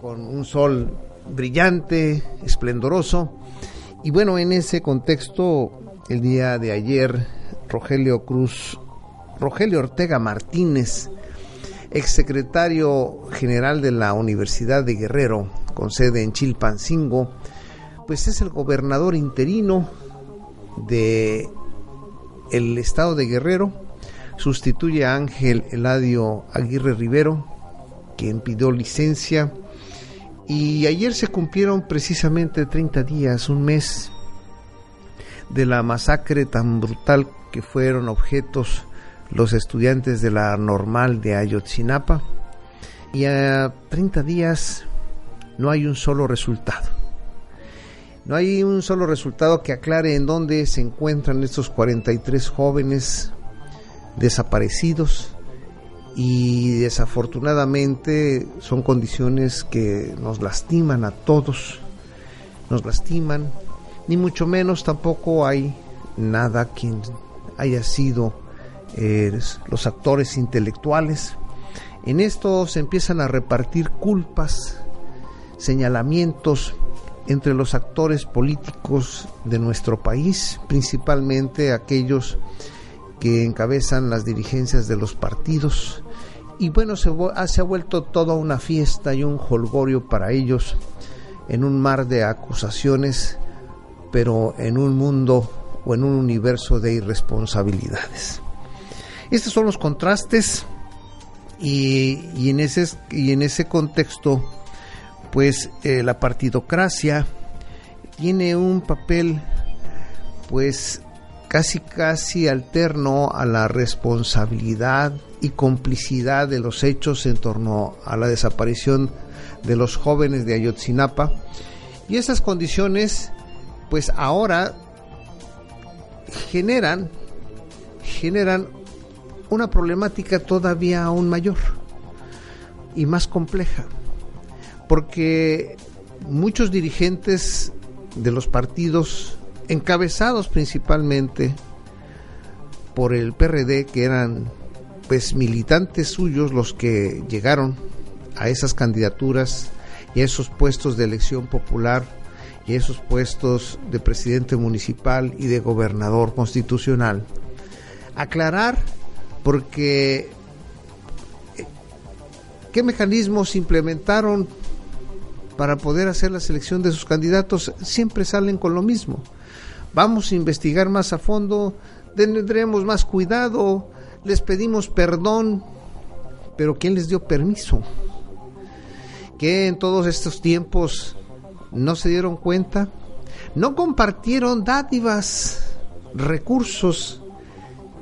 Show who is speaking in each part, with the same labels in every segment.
Speaker 1: Con un sol brillante, esplendoroso. Y bueno, en ese contexto, el día de ayer, Rogelio Cruz, Rogelio Ortega Martínez, exsecretario general de la Universidad de Guerrero, con sede en Chilpancingo, pues es el gobernador interino de el estado de Guerrero sustituye a Ángel Eladio Aguirre Rivero, quien pidió licencia. Y ayer se cumplieron precisamente 30 días, un mes, de la masacre tan brutal que fueron objetos los estudiantes de la normal de Ayotzinapa. Y a 30 días no hay un solo resultado. No hay un solo resultado que aclare en dónde se encuentran estos 43 jóvenes desaparecidos y desafortunadamente son condiciones que nos lastiman a todos, nos lastiman, ni mucho menos tampoco hay nada quien haya sido eh, los actores intelectuales. En esto se empiezan a repartir culpas, señalamientos entre los actores políticos de nuestro país, principalmente aquellos que encabezan las dirigencias de los partidos. Y bueno, se, ah, se ha vuelto toda una fiesta y un holgorio para ellos en un mar de acusaciones, pero en un mundo o en un universo de irresponsabilidades. Estos son los contrastes y, en, ese, y en ese contexto, pues eh, la partidocracia tiene un papel pues casi casi alterno a la responsabilidad y complicidad de los hechos en torno a la desaparición de los jóvenes de Ayotzinapa. Y esas condiciones pues ahora generan generan una problemática todavía aún mayor y más compleja porque muchos dirigentes de los partidos encabezados principalmente por el PRD, que eran pues militantes suyos los que llegaron a esas candidaturas y a esos puestos de elección popular y a esos puestos de presidente municipal y de gobernador constitucional. Aclarar porque eh, qué mecanismos implementaron para poder hacer la selección de sus candidatos siempre salen con lo mismo vamos a investigar más a fondo, tendremos más cuidado, les pedimos perdón, pero ¿quién les dio permiso? Que en todos estos tiempos no se dieron cuenta, no compartieron dádivas, recursos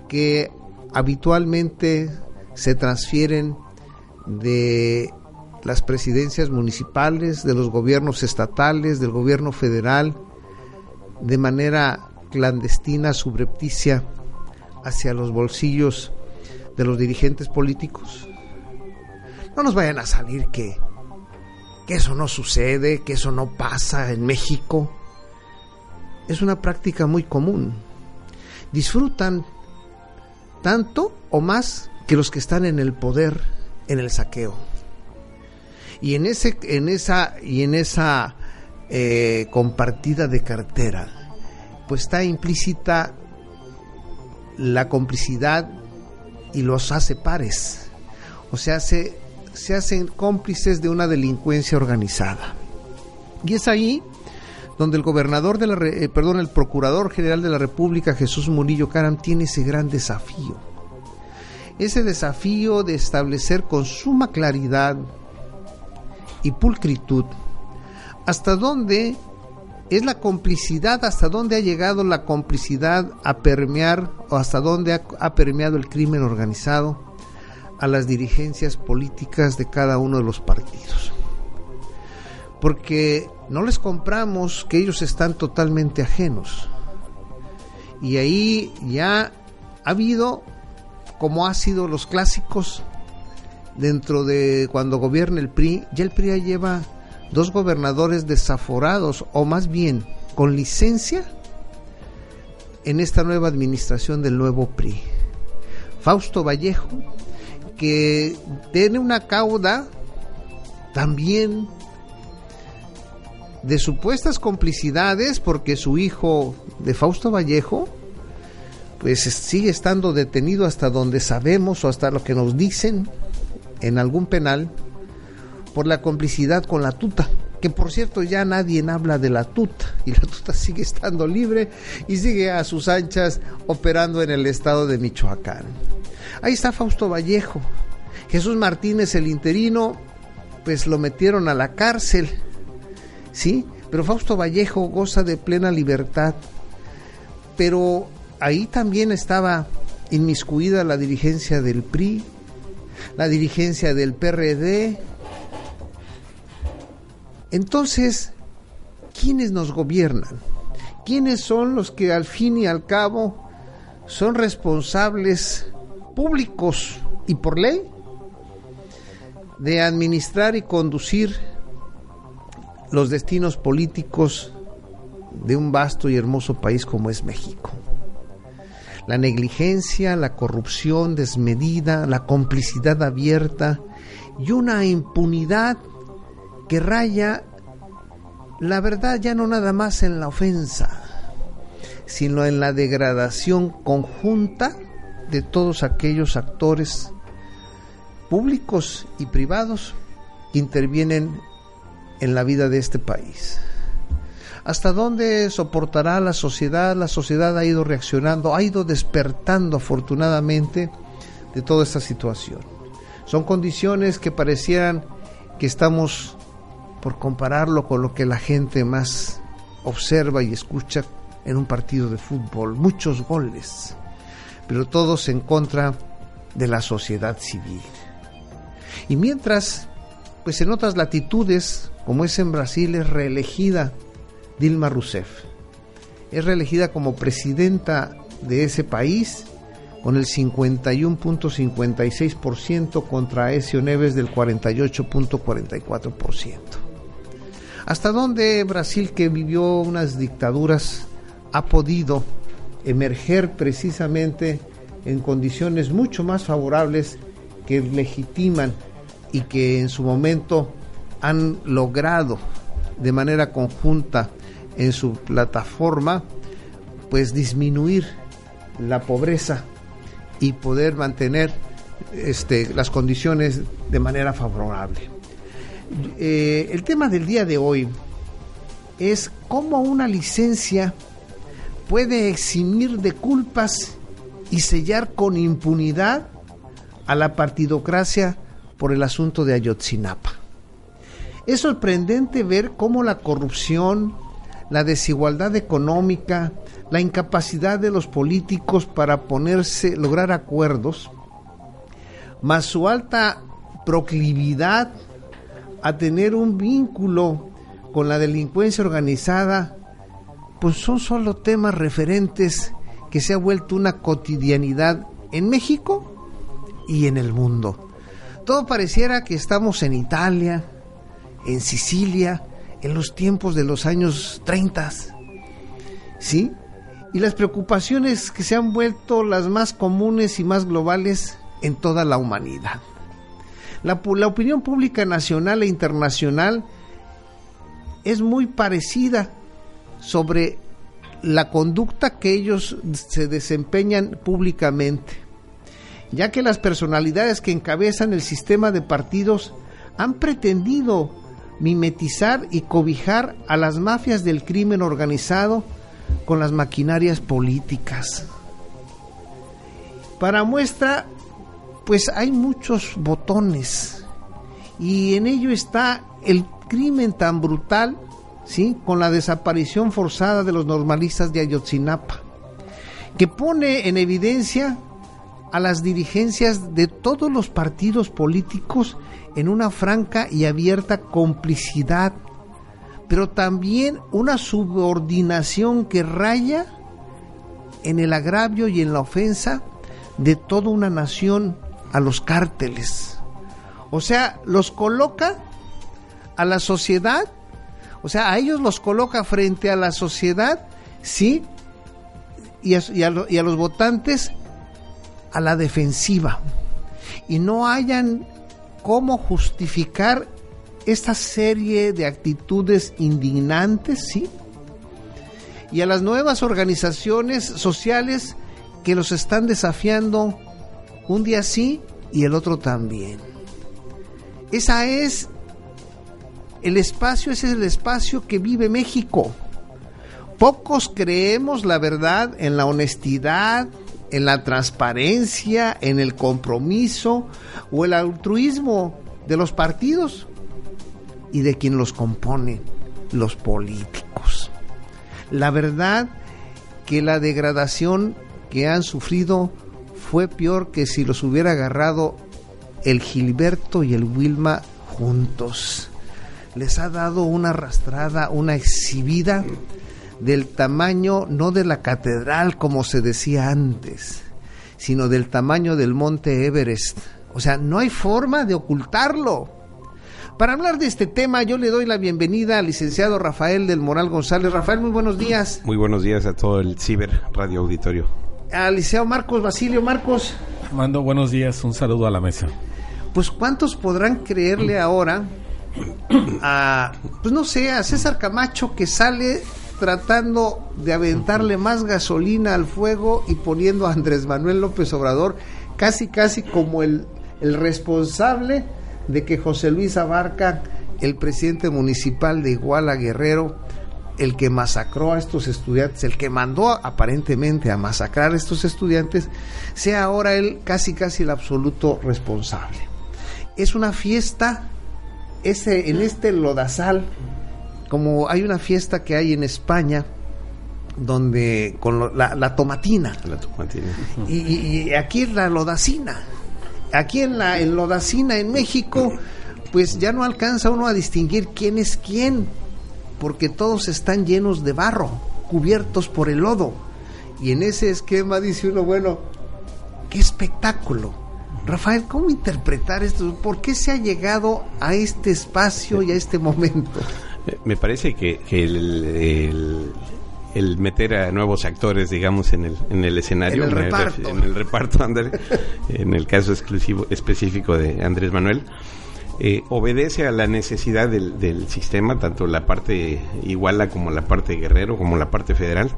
Speaker 1: que habitualmente se transfieren de las presidencias municipales, de los gobiernos estatales, del gobierno federal, de manera clandestina, subrepticia, hacia los bolsillos de los dirigentes políticos. No nos vayan a salir que, que eso no sucede, que eso no pasa en México. Es una práctica muy común. Disfrutan tanto o más que los que están en el poder en el saqueo. Y en ese, en esa, y en esa eh, compartida de cartera, pues está implícita la complicidad y los hace pares. O sea, se, se hacen cómplices de una delincuencia organizada. Y es ahí donde el gobernador de la, eh, perdón, el procurador general de la República, Jesús Murillo Caram, tiene ese gran desafío. Ese desafío de establecer con suma claridad y pulcritud hasta dónde es la complicidad, hasta dónde ha llegado la complicidad a permear o hasta dónde ha, permeado el crimen organizado a las dirigencias políticas de cada uno de los partidos. Porque no les compramos que ellos están totalmente ajenos. Y ahí ya ha habido, como ha sido los clásicos, dentro de cuando gobierna el PRI, ya el PRI ya lleva dos gobernadores desaforados, o más bien con licencia, en esta nueva administración del nuevo PRI. Fausto Vallejo, que tiene una cauda también de supuestas complicidades porque su hijo de Fausto Vallejo pues sigue estando detenido hasta donde sabemos o hasta lo que nos dicen en algún penal por la complicidad con la tuta que por cierto ya nadie habla de la tuta y la tuta sigue estando libre y sigue a sus anchas operando en el estado de Michoacán. Ahí está Fausto Vallejo. Jesús Martínez, el interino, pues lo metieron a la cárcel ¿sí? Pero Fausto Vallejo goza de plena libertad. Pero ahí también estaba inmiscuida la dirigencia del PRI, la dirigencia del PRD. Entonces, ¿quiénes nos gobiernan? ¿Quiénes son los que al fin y al cabo son responsables públicos y por ley de administrar y conducir los destinos políticos de un vasto y hermoso país como es México. La negligencia, la corrupción desmedida, la complicidad abierta y una impunidad que raya, la verdad, ya no nada más en la ofensa, sino en la degradación conjunta de todos aquellos actores públicos y privados que intervienen en la vida de este país. ¿Hasta dónde soportará la sociedad? La sociedad ha ido reaccionando, ha ido despertando afortunadamente de toda esta situación. Son condiciones que parecieran que estamos, por compararlo con lo que la gente más observa y escucha en un partido de fútbol, muchos goles, pero todos en contra de la sociedad civil. Y mientras, pues en otras latitudes, como es en Brasil, es reelegida Dilma Rousseff. Es reelegida como presidenta de ese país con el 51.56% contra Ezio Neves del 48.44%. ¿Hasta dónde Brasil, que vivió unas dictaduras, ha podido emerger precisamente en condiciones mucho más favorables que legitiman y que en su momento han logrado de manera conjunta en su plataforma pues disminuir la pobreza y poder mantener este, las condiciones de manera favorable. Eh, el tema del día de hoy es cómo una licencia puede eximir de culpas y sellar con impunidad a la partidocracia por el asunto de Ayotzinapa. Es sorprendente ver cómo la corrupción, la desigualdad económica, la incapacidad de los políticos para ponerse, lograr acuerdos, más su alta proclividad a tener un vínculo con la delincuencia organizada, pues son solo temas referentes que se ha vuelto una cotidianidad en México y en el mundo. Todo pareciera que estamos en Italia, en Sicilia en los tiempos de los años 30. ¿Sí? Y las preocupaciones que se han vuelto las más comunes y más globales en toda la humanidad. La, la opinión pública nacional e internacional es muy parecida sobre la conducta que ellos se desempeñan públicamente. ya que las personalidades que encabezan el sistema de partidos han pretendido mimetizar y cobijar a las mafias del crimen organizado con las maquinarias políticas. Para muestra, pues hay muchos botones y en ello está el crimen tan brutal, ¿sí? Con la desaparición forzada de los normalistas de Ayotzinapa, que pone en evidencia a las dirigencias de todos los partidos políticos en una franca y abierta complicidad, pero también una subordinación que raya en el agravio y en la ofensa de toda una nación a los cárteles. O sea, los coloca a la sociedad, o sea, a ellos los coloca frente a la sociedad, sí, y a, y a, los votantes a la defensiva. Y no hayan cómo justificar esta serie de actitudes indignantes, ¿sí? Y a las nuevas organizaciones sociales que los están desafiando un día sí y el otro también. Esa es el espacio, ese es el espacio que vive México. Pocos creemos la verdad en la honestidad, en la transparencia, en el compromiso o el altruismo de los partidos y de quien los compone, los políticos. La verdad que la degradación que han sufrido fue peor que si los hubiera agarrado el Gilberto y el Wilma juntos. Les ha dado una arrastrada, una exhibida del tamaño no de la catedral como se decía antes, sino del tamaño del monte Everest. O sea, no hay forma de ocultarlo. Para hablar de este tema, yo le doy la bienvenida al licenciado Rafael del Moral González. Rafael, muy buenos días.
Speaker 2: Muy buenos días a todo el Ciber Radio Auditorio.
Speaker 1: Al Marcos Basilio Marcos.
Speaker 3: Mando buenos días, un saludo a la mesa.
Speaker 1: Pues cuántos podrán creerle ahora a, pues no sé, a César Camacho que sale tratando de aventarle más gasolina al fuego y poniendo a Andrés Manuel López Obrador casi casi como el, el responsable de que José Luis Abarca, el presidente municipal de Iguala Guerrero, el que masacró a estos estudiantes, el que mandó aparentemente a masacrar a estos estudiantes, sea ahora él casi casi el absoluto responsable. Es una fiesta ese, en este lodazal como hay una fiesta que hay en España donde con lo, la, la, tomatina,
Speaker 2: La tomatina.
Speaker 1: y, y, y, aquí es la lodacina aquí en la en lodacina en México pues ya no alcanza uno a distinguir quién es quién porque todos están llenos de barro cubiertos por el lodo y en ese esquema dice uno bueno qué espectáculo Rafael, ¿cómo interpretar esto? ¿Por qué se ha llegado a este espacio y a este momento?
Speaker 2: Me parece que, que el, el, el, meter a nuevos actores, digamos, en el, en el escenario,
Speaker 1: en el reparto,
Speaker 2: en el, reparto Andrés, en el caso exclusivo, específico de Andrés Manuel, eh, obedece a la necesidad del, del, sistema, tanto la parte iguala como la parte guerrero, como la parte federal,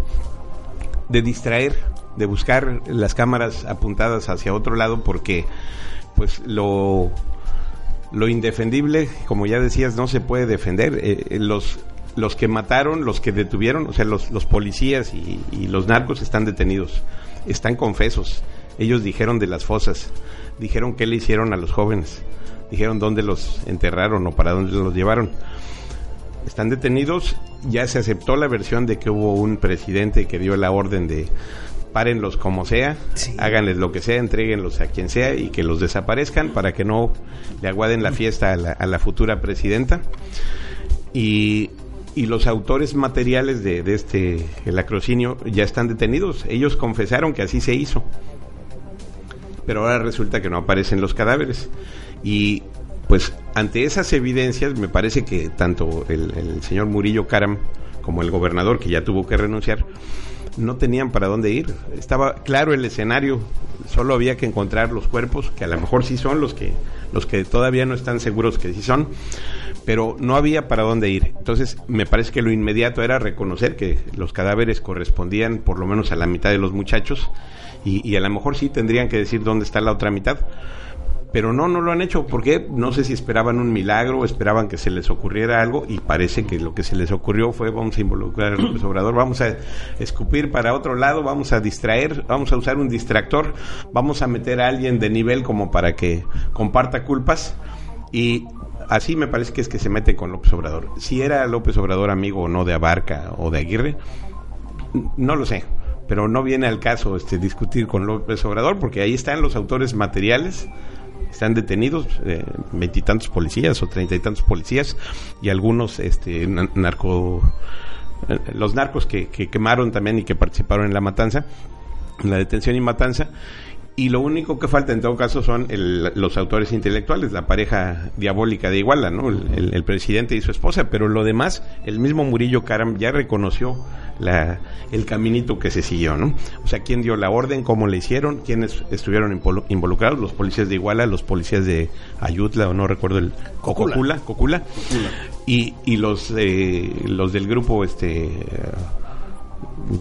Speaker 2: de distraer, de buscar las cámaras apuntadas hacia otro lado, porque pues lo lo indefendible, como ya decías, no se puede defender. Eh, los, los que mataron, los que detuvieron, o sea, los, los policías y, y, los narcos están detenidos, están confesos. Ellos dijeron de las fosas, dijeron qué le hicieron a los jóvenes, dijeron dónde los enterraron o para dónde los llevaron. Están detenidos, ya se aceptó la versión de que hubo un presidente que dio la orden de párenlos como sea, sí. háganles lo que sea, entreguenlos a quien sea y que los desaparezcan para que no le aguaden la fiesta a la, a la futura presidenta. Y, y, los autores materiales de, de este el acrocinio ya están detenidos. Ellos confesaron que así se hizo. Pero ahora resulta que no aparecen los cadáveres. Y pues ante esas evidencias me parece que tanto el, el señor Murillo Caram como el gobernador, que ya tuvo que renunciar, no tenían para dónde ir. Estaba claro el escenario, solo había que encontrar los cuerpos, que a lo mejor sí son los que, los que todavía no están seguros que sí son, pero no había para dónde ir. Entonces, me parece que lo inmediato era reconocer que los cadáveres correspondían por lo menos a la mitad de los muchachos Y, y a lo mejor sí tendrían que decir dónde está la otra mitad pero no, no lo han hecho. porque No sé si esperaban un milagro, esperaban que se les ocurriera algo y parece que lo que se les ocurrió fue vamos a involucrar a López Obrador, vamos a escupir para otro lado, vamos a distraer, vamos a usar un distractor, vamos a meter a alguien de nivel como para que comparta culpas y así me parece que es que se mete con López Obrador. Si era López Obrador amigo o no de Abarca o de Aguirre, no lo sé pero no viene al caso este discutir con López Obrador porque ahí están los autores materiales están detenidos eh, veintitantos policías o treinta y tantos policías y algunos este narco eh, los narcos que, que quemaron también y que participaron en la matanza en la detención y matanza y lo único que falta en todo caso son los autores intelectuales, la pareja diabólica de Iguala, ¿no? El, presidente y su esposa, pero lo demás, el mismo Murillo Karam ya reconoció la, el caminito que se siguió, ¿no? O sea, quién dio la orden, cómo le hicieron, quiénes estuvieron involucrados, los policías de Iguala, los policías de Ayutla, o no recuerdo el Cocula, Cocula, y, y los, eh, los del grupo, este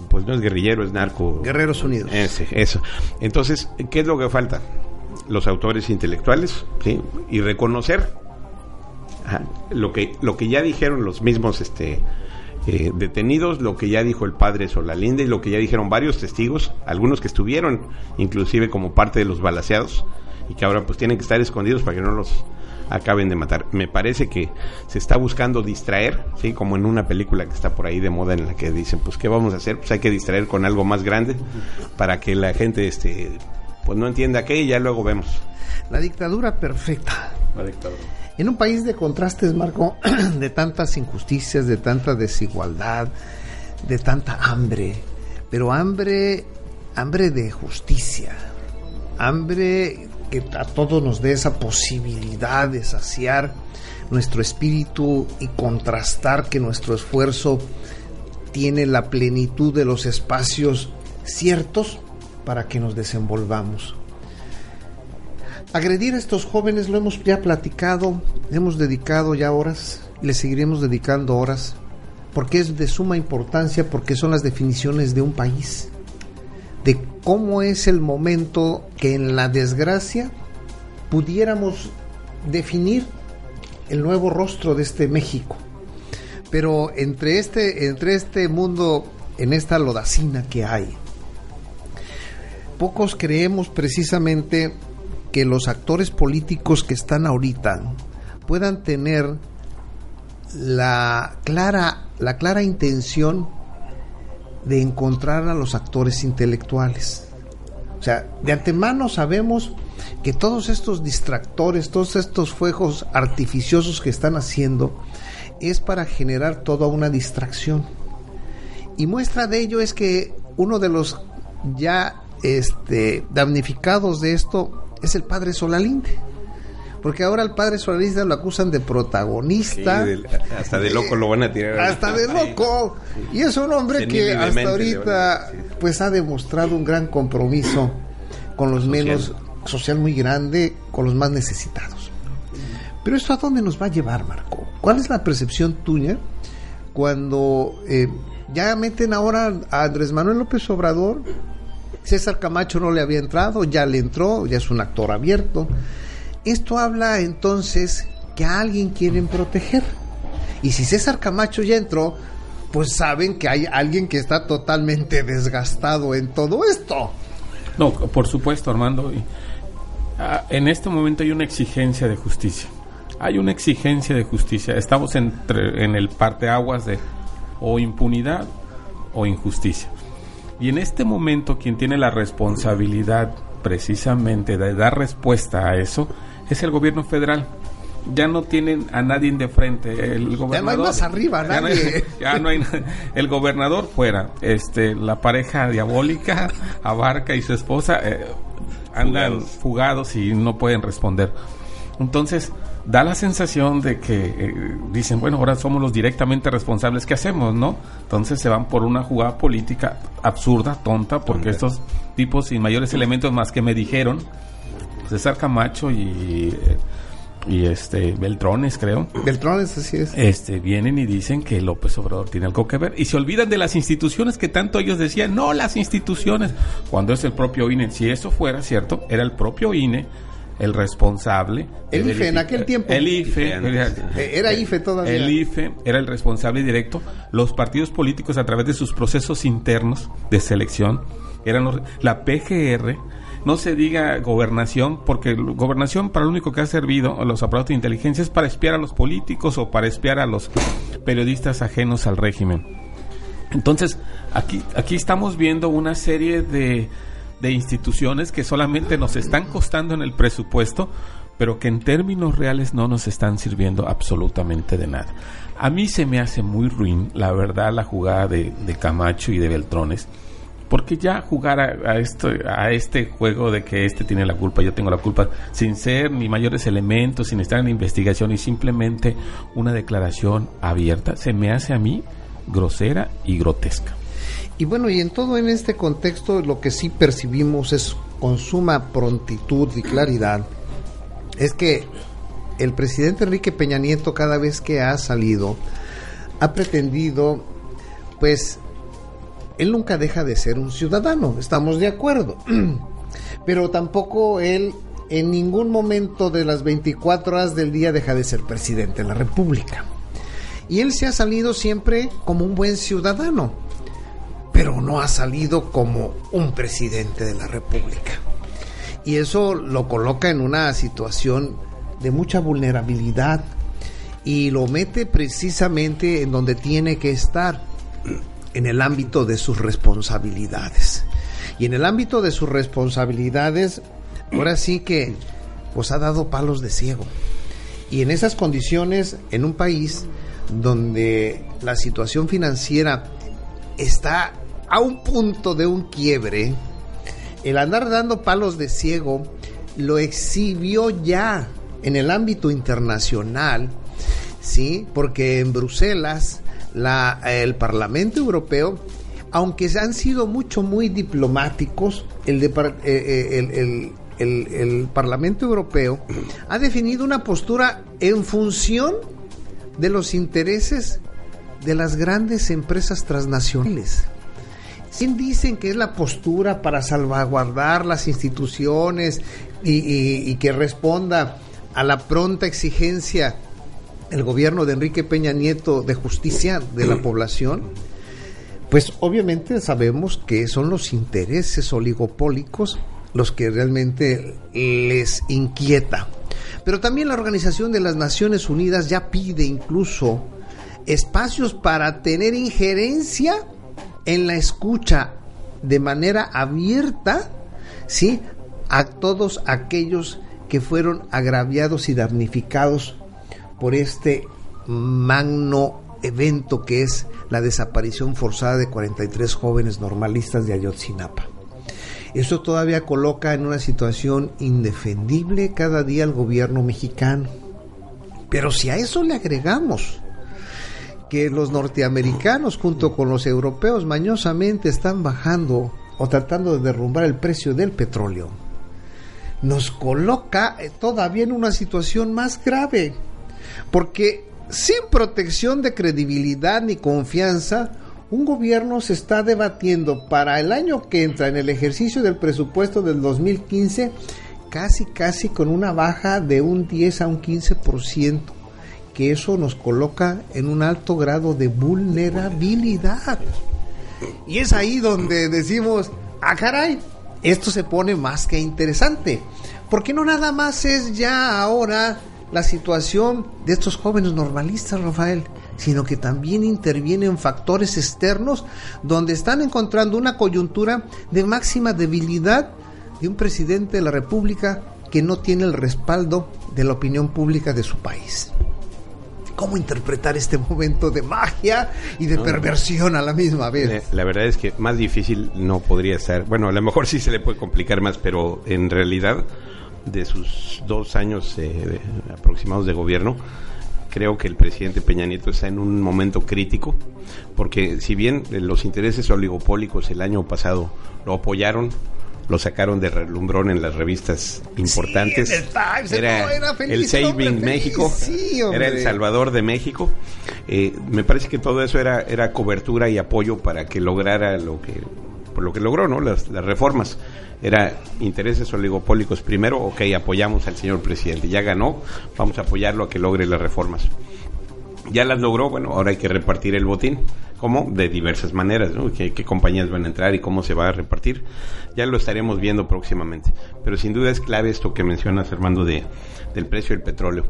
Speaker 2: pues no es guerrillero, es narco.
Speaker 1: Guerreros Unidos.
Speaker 2: Ese, eso. Entonces, ¿qué es lo que falta? Los autores intelectuales, ¿sí? Y reconocer lo que lo que ya dijeron los mismos este eh, detenidos, lo que ya dijo el padre Solalinde y lo que ya dijeron varios testigos, algunos que estuvieron inclusive como parte de los balaseados y que ahora pues tienen que estar escondidos para que no los acaben de matar. Me parece que se está buscando distraer, ¿sí? Como en una película que está por ahí de moda en la que dicen, pues, ¿qué vamos a hacer? Pues hay que distraer con algo más grande para que la gente, este, pues no entienda qué y ya luego vemos.
Speaker 1: La dictadura perfecta. La dictadura. En un país de contrastes, Marco, de tantas injusticias, de tanta desigualdad, de tanta hambre, pero hambre, hambre de justicia, hambre que a todos nos dé esa posibilidad de saciar nuestro espíritu y contrastar que nuestro esfuerzo tiene la plenitud de los espacios ciertos para que nos desenvolvamos. Agredir a estos jóvenes lo hemos ya platicado, hemos dedicado ya horas y seguiremos dedicando horas porque es de suma importancia, porque son las definiciones de un país de cómo es el momento que en la desgracia pudiéramos definir el nuevo rostro de este México. Pero entre este, entre este mundo, en esta lodacina que hay, pocos creemos precisamente que los actores políticos que están ahorita puedan tener la clara, la clara intención de encontrar a los actores intelectuales. O sea, de antemano sabemos que todos estos distractores, todos estos fuegos artificiosos que están haciendo, es para generar toda una distracción. Y muestra de ello es que uno de los ya este, damnificados de esto es el padre Solalinde porque ahora al padre Solalista lo acusan de protagonista.
Speaker 2: hasta de loco lo van a tirar.
Speaker 1: Hasta de loco. Y es un hombre que hasta ahorita pues ha demostrado un gran compromiso con los menos, social muy grande, con los más necesitados. Pero esto a dónde nos va a llevar, Marco? ¿Cuál es la percepción tuya cuando eh, ya meten ahora a Andrés Manuel López Obrador? César Camacho no le había entrado, ya le entró, ya es un actor abierto. Esto habla entonces que a alguien quieren proteger. Y si César Camacho ya entró, pues saben que hay alguien que está totalmente desgastado en todo esto.
Speaker 3: No, por supuesto, Armando. Ah, en este momento hay una exigencia de justicia. Hay una exigencia de justicia. Estamos entre, en el parteaguas de o impunidad o injusticia. Y en este momento quien tiene la responsabilidad precisamente de dar respuesta a eso es el gobierno federal. Ya no tienen a nadie de frente. El gobernador,
Speaker 1: ya no hay más arriba, nadie.
Speaker 3: Ya no hay, el gobernador fuera. Este, la pareja diabólica, Abarca y su esposa eh, andan fugados. y no pueden responder. Entonces, da la sensación de que eh, dicen, bueno, ahora somos los directamente responsables, ¿qué hacemos, no? Entonces se van por una jugada política absurda, tonta, porque estos tipos sin mayores elementos más que me dijeron, César Camacho y y este Beltrones, creo.
Speaker 1: Beltrones, así es.
Speaker 3: Este, vienen y dicen que López Obrador tiene algo que ver y se olvidan de las instituciones que tanto ellos decían, no las instituciones, cuando es el propio INE. Si eso fuera cierto, era el propio INE el responsable.
Speaker 1: El IFE en aquel tiempo.
Speaker 3: El IFE.
Speaker 1: Eh, era IFE todavía.
Speaker 3: El IFE era el responsable directo. Los partidos políticos a través de sus procesos internos de selección eran los, la PGR no se diga gobernación, porque gobernación para lo único que ha servido los aparatos de inteligencia es para espiar a los políticos o para espiar a los periodistas ajenos al régimen. Entonces, aquí, aquí estamos viendo una serie de, de instituciones que solamente nos están costando en el presupuesto, pero que en términos reales no nos están sirviendo absolutamente de nada. A mí se me hace muy ruin, la verdad, la jugada de, de Camacho y de Beltrones porque ya jugar a, esto, a este juego de que este tiene la culpa, yo tengo la culpa, sin ser ni mayores elementos, sin estar en investigación y simplemente una declaración abierta, se me hace a mí grosera y grotesca.
Speaker 1: Y bueno, y en todo en este contexto lo que sí percibimos es con suma prontitud y claridad, es que el presidente Enrique Peña Nieto cada vez que ha salido ha pretendido pues él nunca deja de ser un ciudadano, estamos de acuerdo. Pero tampoco él en ningún momento de las 24 horas del día deja de ser presidente de la República. Y él se ha salido siempre como un buen ciudadano, pero no ha salido como un presidente de la República. Y eso lo coloca en una situación de mucha vulnerabilidad y lo mete precisamente en donde tiene que estar en el ámbito de sus responsabilidades. Y en el ámbito de sus responsabilidades, ahora sí que pues ha dado palos de ciego. Y en esas condiciones, en un país donde la situación financiera está a un punto de un quiebre, el andar dando palos de ciego lo exhibió ya en el ámbito internacional, ¿sí? Porque en Bruselas la, el Parlamento Europeo, aunque han sido mucho, muy diplomáticos, el, de, eh, eh, el, el, Parlamento Europeo ha definido una postura en función de los intereses de las grandes empresas transnacionales. ¿Quién dicen que es la postura para salvaguardar las instituciones y, y que responda a la pronta exigencia el gobierno de Enrique Peña Nieto de justicia de la población, pues obviamente sabemos que son los intereses oligopólicos los que realmente les inquieta. Pero también la Organización de las Naciones Unidas ya pide incluso espacios para tener injerencia en la escucha de manera abierta, ¿sí? A todos aquellos que fueron agraviados y damnificados por este magno evento que es la desaparición forzada de 43 jóvenes normalistas de Ayotzinapa. Esto todavía coloca en una situación indefendible cada día al gobierno mexicano. Pero si a eso le agregamos que los norteamericanos junto con los europeos mañosamente están bajando o tratando de derrumbar el precio del petróleo, nos coloca todavía en una situación más grave porque sin protección de credibilidad ni confianza, un gobierno se está debatiendo para el año que entra en el ejercicio del presupuesto del 2015 casi casi con una baja de un 10 a un 15%, que eso nos coloca en un alto grado de vulnerabilidad. Y es ahí donde decimos, ah caray, esto se pone más que interesante, porque no nada más es ya ahora la situación de estos jóvenes normalistas, Rafael, sino que también intervienen factores externos donde están encontrando una coyuntura de máxima debilidad de un presidente de la República que no tiene el respaldo de la opinión pública de su país. ¿Cómo interpretar este momento de magia y de perversión a la misma vez?
Speaker 2: La, verdad es que más difícil no podría ser. Bueno, a lo mejor sí se le puede complicar más, pero en realidad de sus dos años eh, aproximados de gobierno, creo que el presidente Peña Nieto está en un momento crítico, porque si bien los intereses oligopólicos el año pasado lo apoyaron, lo sacaron de relumbrón en las revistas importantes.
Speaker 1: Sí, en el Times,
Speaker 2: era,
Speaker 1: no, era feliz,
Speaker 2: el Saving
Speaker 1: hombre,
Speaker 2: México,
Speaker 1: sí,
Speaker 2: era el Salvador de México. Eh, me parece que todo eso era, era cobertura y apoyo para que lograra lo que, por lo que logró, ¿no? Las, las reformas. Era intereses oligopólicos primero, ok, apoyamos al señor presidente, ya ganó, vamos a apoyarlo a que logre las reformas ya las logró, bueno, ahora hay que repartir el botín. ¿Cómo? De diversas maneras, ¿no? ¿Qué, ¿Qué, compañías van a entrar y cómo se va a repartir? Ya lo estaremos viendo próximamente. Pero sin duda es clave esto que mencionas, Armando, de, del precio del petróleo.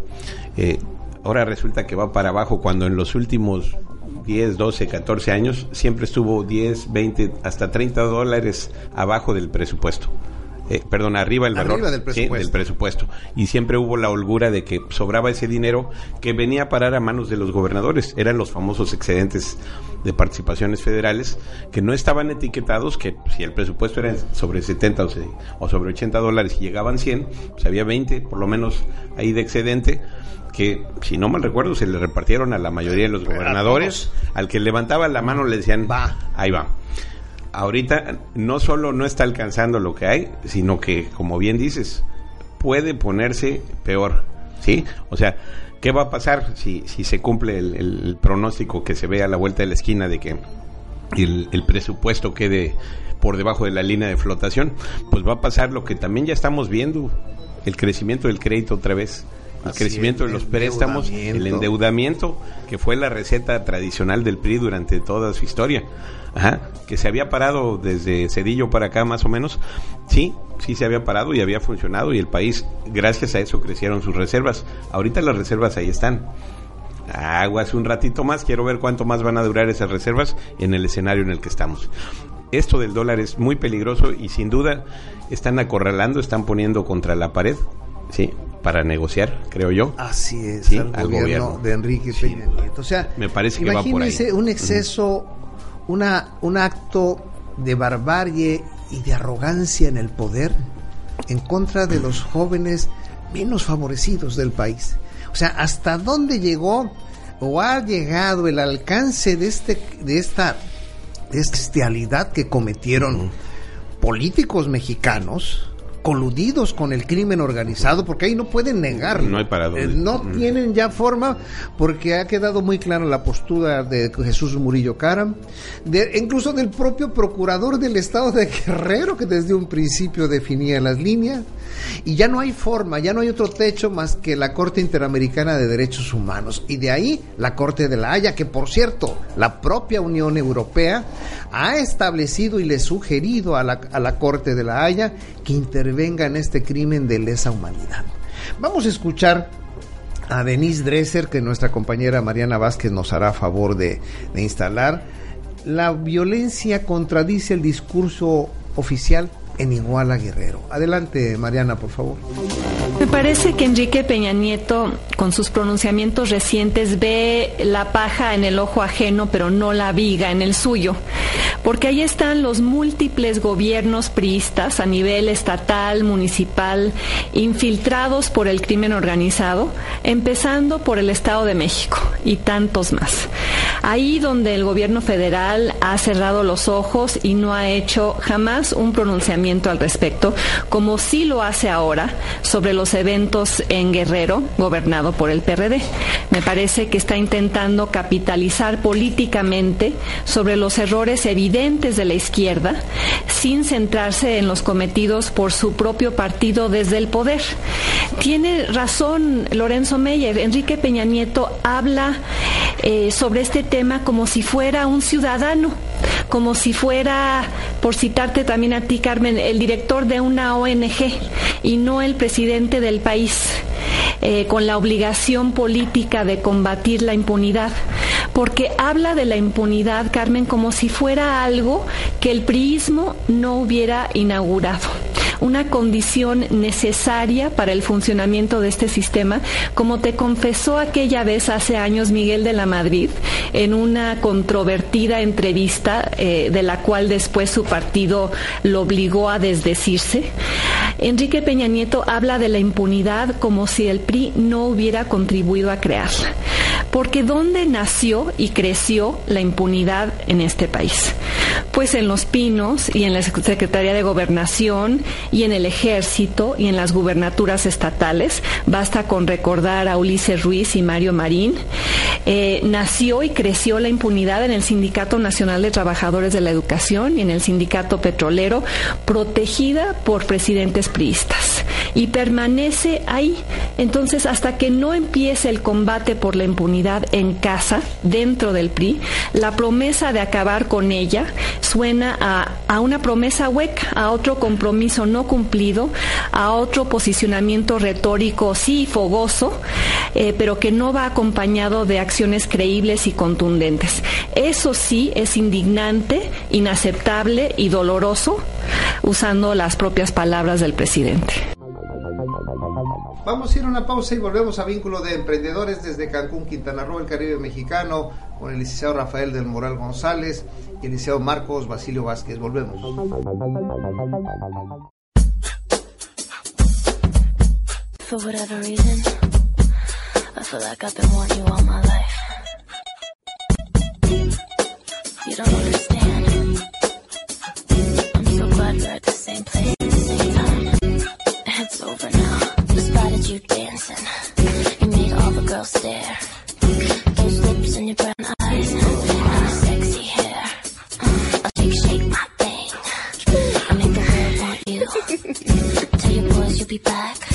Speaker 2: Eh, ahora resulta que va para abajo cuando en los últimos 10, 12, 14 años siempre estuvo 10, 20, hasta 30 dólares abajo del presupuesto eh, perdón, arriba el valor
Speaker 1: Arriba del presupuesto.
Speaker 2: sí, del presupuesto. Y siempre hubo la holgura de que sobraba ese dinero que venía a parar a manos de los gobernadores. Eran los famosos excedentes de participaciones federales que no estaban etiquetados, que si el presupuesto era sobre 70 o, se- o sobre 80 dólares y llegaban 100, pues había 20 por lo menos ahí de excedente que si no mal recuerdo se le repartieron a la mayoría de los gobernadores al que levantaba la mano le decían
Speaker 1: Va.
Speaker 2: ahí va ahorita no solo no está alcanzando lo que hay, sino que, como bien dices, puede ponerse peor, ¿sí? O sea, ¿qué va a pasar si, si se cumple el, pronóstico que se ve a la vuelta de la esquina de que el, el presupuesto quede por debajo de la línea de flotación? Pues va a pasar lo que también ya estamos viendo, el crecimiento del crédito otra vez. El
Speaker 1: Así
Speaker 2: crecimiento de los préstamos, el
Speaker 1: endeudamiento,
Speaker 2: que fue la receta tradicional del PRI durante toda su historia. Ajá, que se había parado desde Cedillo para acá más o menos. Sí, sí se había parado y había funcionado y el país, gracias a eso, crecieron sus reservas. Ahorita las reservas ahí están. Aguas un ratito más, quiero ver cuánto más van a durar esas reservas en el escenario en el que estamos. Esto del dólar es muy peligroso y sin duda están acorralando, están poniendo contra la pared, sí, para negociar, creo yo.
Speaker 1: Así es,
Speaker 2: Sí,
Speaker 1: al,
Speaker 2: al
Speaker 1: gobierno,
Speaker 2: gobierno.
Speaker 1: de Enrique
Speaker 2: Sí.
Speaker 1: Peña Nieto. O sea,
Speaker 2: Me parece que va por ahí.
Speaker 1: un exceso, una, un acto de barbarie y de arrogancia en el poder en contra de los jóvenes menos favorecidos del país. O sea, ¿hasta dónde llegó o ha llegado el alcance de este de esta de esta bestialidad que cometieron políticos mexicanos coludidos con el crimen organizado, porque ahí no pueden negarlo.
Speaker 2: No hay para dónde.
Speaker 1: Eh, no tienen ya forma, porque ha quedado muy clara la postura de Jesús Murillo Caram, de, incluso del propio procurador del estado de Guerrero, que desde un principio definía las líneas, y ya no hay forma, ya no hay otro techo más que la Corte Interamericana de Derechos Humanos, y de ahí la Corte de la Haya, que por cierto, la propia Unión Europea ha establecido y le sugerido a la, a la Corte de la Haya que intervenga en este crimen de lesa humanidad. Vamos a escuchar a Denise Dresser, que nuestra compañera Mariana Vázquez nos hará favor de, de instalar. La violencia contradice el discurso oficial en Iguala Guerrero. Adelante, Mariana, por favor.
Speaker 4: Me parece que Enrique Peña Nieto, con sus pronunciamientos recientes, ve la paja en el ojo ajeno, pero no la viga en el suyo. Porque ahí están los múltiples gobiernos priistas a nivel estatal, municipal, infiltrados por el crimen organizado, empezando por el Estado de México y tantos más. Ahí donde el gobierno federal ha cerrado los ojos y no ha hecho jamás un pronunciamiento al respecto, como sí lo hace ahora sobre los eventos en Guerrero, gobernado por el PRD. Me parece que está intentando capitalizar políticamente sobre los errores evidentes de la izquierda, sin centrarse en los cometidos por su propio partido desde el poder. Tiene razón Lorenzo Meyer, Enrique Peña Nieto habla eh, sobre este tema como si fuera un ciudadano, como si fuera, por citarte también a ti, Carmen, el director de una ONG y no el presidente del país, eh, con la obligación política de combatir la impunidad. Porque habla de la impunidad, Carmen, como si fuera algo que el priismo no hubiera inaugurado. Una condición necesaria para el funcionamiento de este sistema, como te confesó aquella vez hace años Miguel de la Madrid en una controvertida entrevista eh, de la cual después su partido lo obligó a desdecirse. Enrique Peña Nieto habla de la impunidad como si el PRI no hubiera contribuido a crearla. Porque ¿dónde nació y creció la impunidad en este país? Pues en Los Pinos y en la Secretaría de Gobernación y en el Ejército y en las gubernaturas estatales. Basta con recordar a Ulises Ruiz y Mario Marín. Eh, nació y creció la impunidad en el Sindicato Nacional de Trabajadores de la Educación y en el Sindicato Petrolero, protegida por presidentes priistas. Y permanece ahí. Entonces, hasta que no empiece el combate por la impunidad en casa, dentro del PRI, la promesa de acabar con ella suena a, a una promesa hueca, a otro compromiso no cumplido, a otro posicionamiento retórico sí fogoso, eh, pero que no va acompañado de acciones creíbles y contundentes. Eso sí es indignante, inaceptable y doloroso, usando las propias palabras del presidente.
Speaker 1: Vamos a ir a una pausa y volvemos a Vínculo de Emprendedores desde Cancún, Quintana Roo, el Caribe mexicano, con el licenciado Rafael del Moral González y el licenciado Marcos Basilio Vázquez. Volvemos.
Speaker 5: For whatever reason, I feel like I've been wanting you all my life. You don't understand. I'm so glad we're at the same place at the same time. It's over now. I spotted you dancing. You made all the girls stare. Those lips and your brown eyes and your sexy hair. I'll shake, shake my thing. I make the world want you. Tell your boys you'll be back.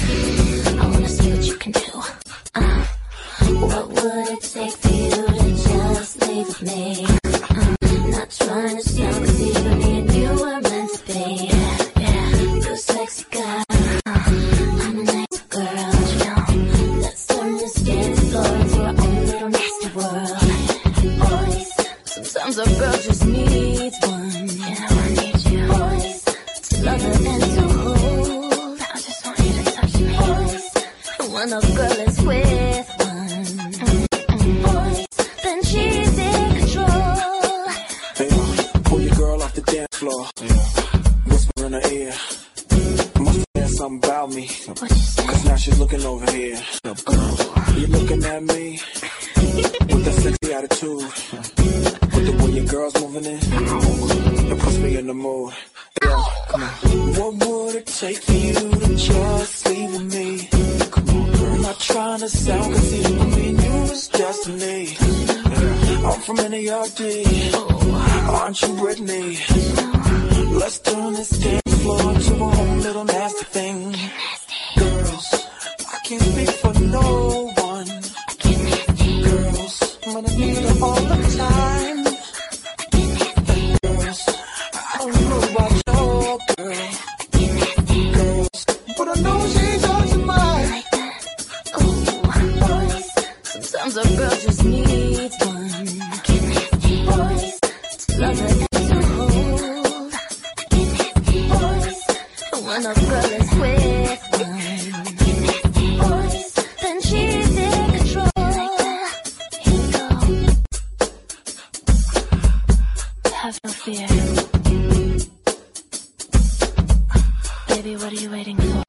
Speaker 5: Baby, what are you waiting for?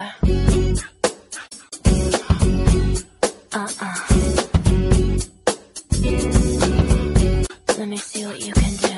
Speaker 5: Uh-uh. Let me see what you can do.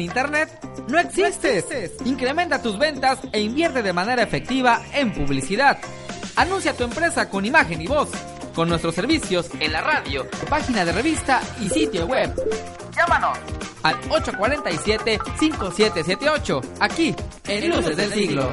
Speaker 6: Internet, no existes. Incrementa tus ventas e invierte de manera efectiva en publicidad. Anuncia tu empresa con imagen y voz, con nuestros servicios en la radio, página de revista y sitio web. Llámanos al 847-5778, aquí en Luces del Siglo.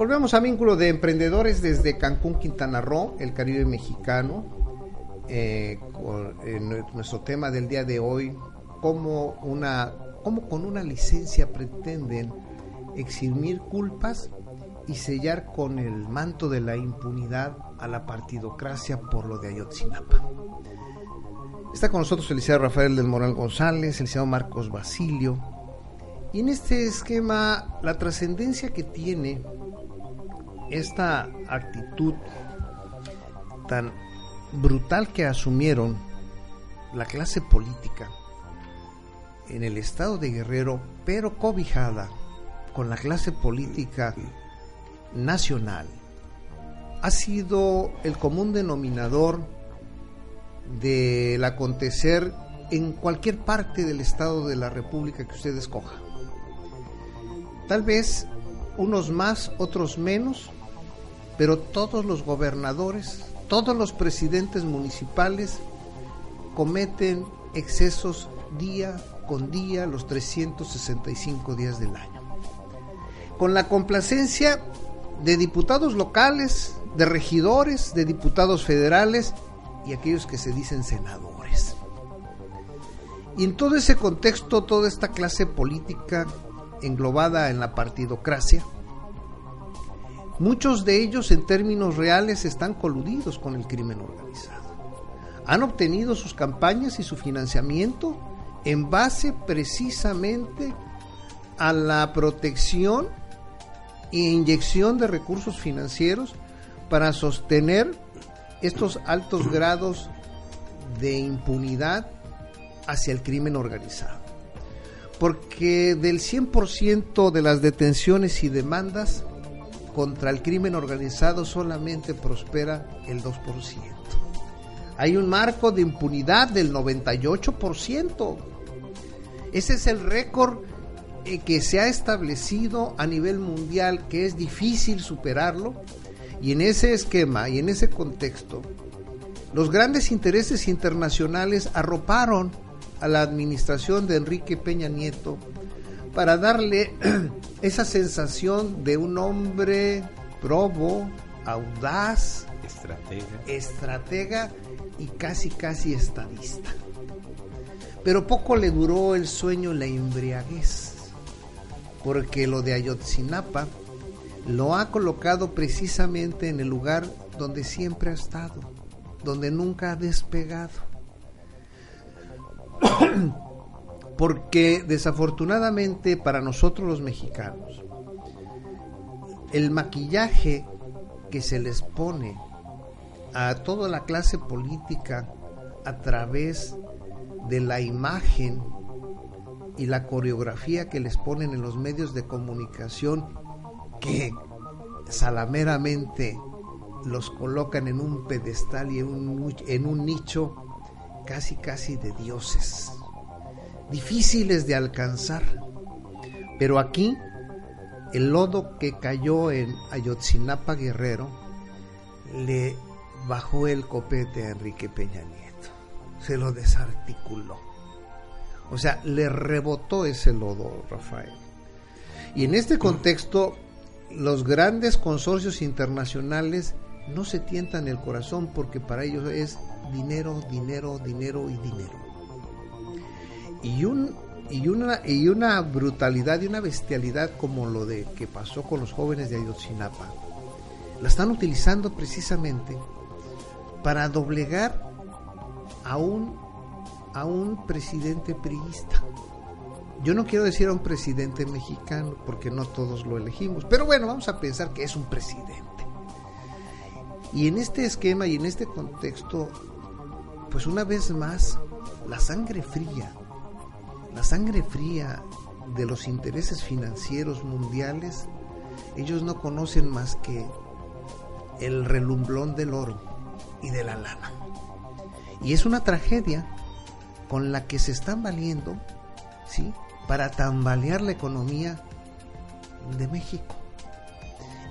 Speaker 1: Volvemos a vínculo de emprendedores desde Cancún, Quintana Roo, el Caribe mexicano. eh, con, eh, nue- nuestro tema del día de hoy, cómo, una, cómo con una licencia pretenden eximir culpas y sellar con el manto de la impunidad a la partidocracia por lo de Ayotzinapa. Está con nosotros el licenciado Rafael del Moral González, el licenciado Marcos Basilio. Y en este esquema, la trascendencia que tiene esta actitud tan brutal que asumieron la clase política en el estado de Guerrero, pero cobijada con la clase política nacional, ha sido el común denominador del acontecer en cualquier parte del estado de la República que usted escoja. Tal vez unos más, otros menos, pero todos los gobernadores, todos los presidentes municipales cometen excesos día con día los 365 días del año. Con la complacencia de diputados locales, de regidores, de diputados federales y aquellos que se dicen senadores. Y en todo ese contexto, toda esta clase política englobada en la partidocracia, muchos de ellos en términos reales están coludidos con el crimen organizado. Han obtenido sus campañas y su financiamiento en base precisamente a la protección e inyección de recursos financieros para sostener estos altos grados de impunidad hacia el crimen organizado. Porque del 100% de las detenciones y demandas contra el crimen organizado solamente prospera el 2%. Hay un marco de impunidad del 98%. Ese es el récord eh, que se ha establecido a nivel mundial, que es difícil superarlo. Y en ese esquema y en ese contexto, los grandes intereses internacionales arroparon a la administración de Enrique Peña Nieto para darle esa sensación de un hombre probo, audaz,
Speaker 2: Estratega.
Speaker 1: estratega y casi casi estadista. Pero poco le duró el sueño la embriaguez, porque lo de Ayotzinapa lo ha colocado precisamente en el lugar donde siempre ha estado, donde nunca ha despegado. porque desafortunadamente para nosotros los mexicanos, el maquillaje que se les pone a toda la clase política a través de la imagen y la coreografía que les ponen en los medios de comunicación que salameramente los colocan en un pedestal y en un, en un nicho casi casi de dioses difíciles de alcanzar pero aquí el lodo que cayó en Ayotzinapa Guerrero le bajó el copete a Enrique Peña Nieto, se lo desarticuló. O sea, le rebotó ese lodo, Rafael. Y en este contexto, los grandes consorcios internacionales no se tientan el corazón porque para ellos es dinero, dinero, dinero y dinero. Y un y una y una brutalidad y una bestialidad como lo de que pasó con los jóvenes de Ayotzinapa la están utilizando precisamente para doblegar a un a un presidente priista. Yo no quiero decir a un presidente mexicano porque no todos lo elegimos, pero bueno, vamos a pensar que es un presidente. Y en este esquema y en este contexto, pues una vez más, la sangre fría, la sangre fría de los intereses financieros mundiales, ellos no conocen más que el relumblón del oro y de la lana. Y es una tragedia con la que se están valiendo, ¿sí? Para tambalear la economía de México.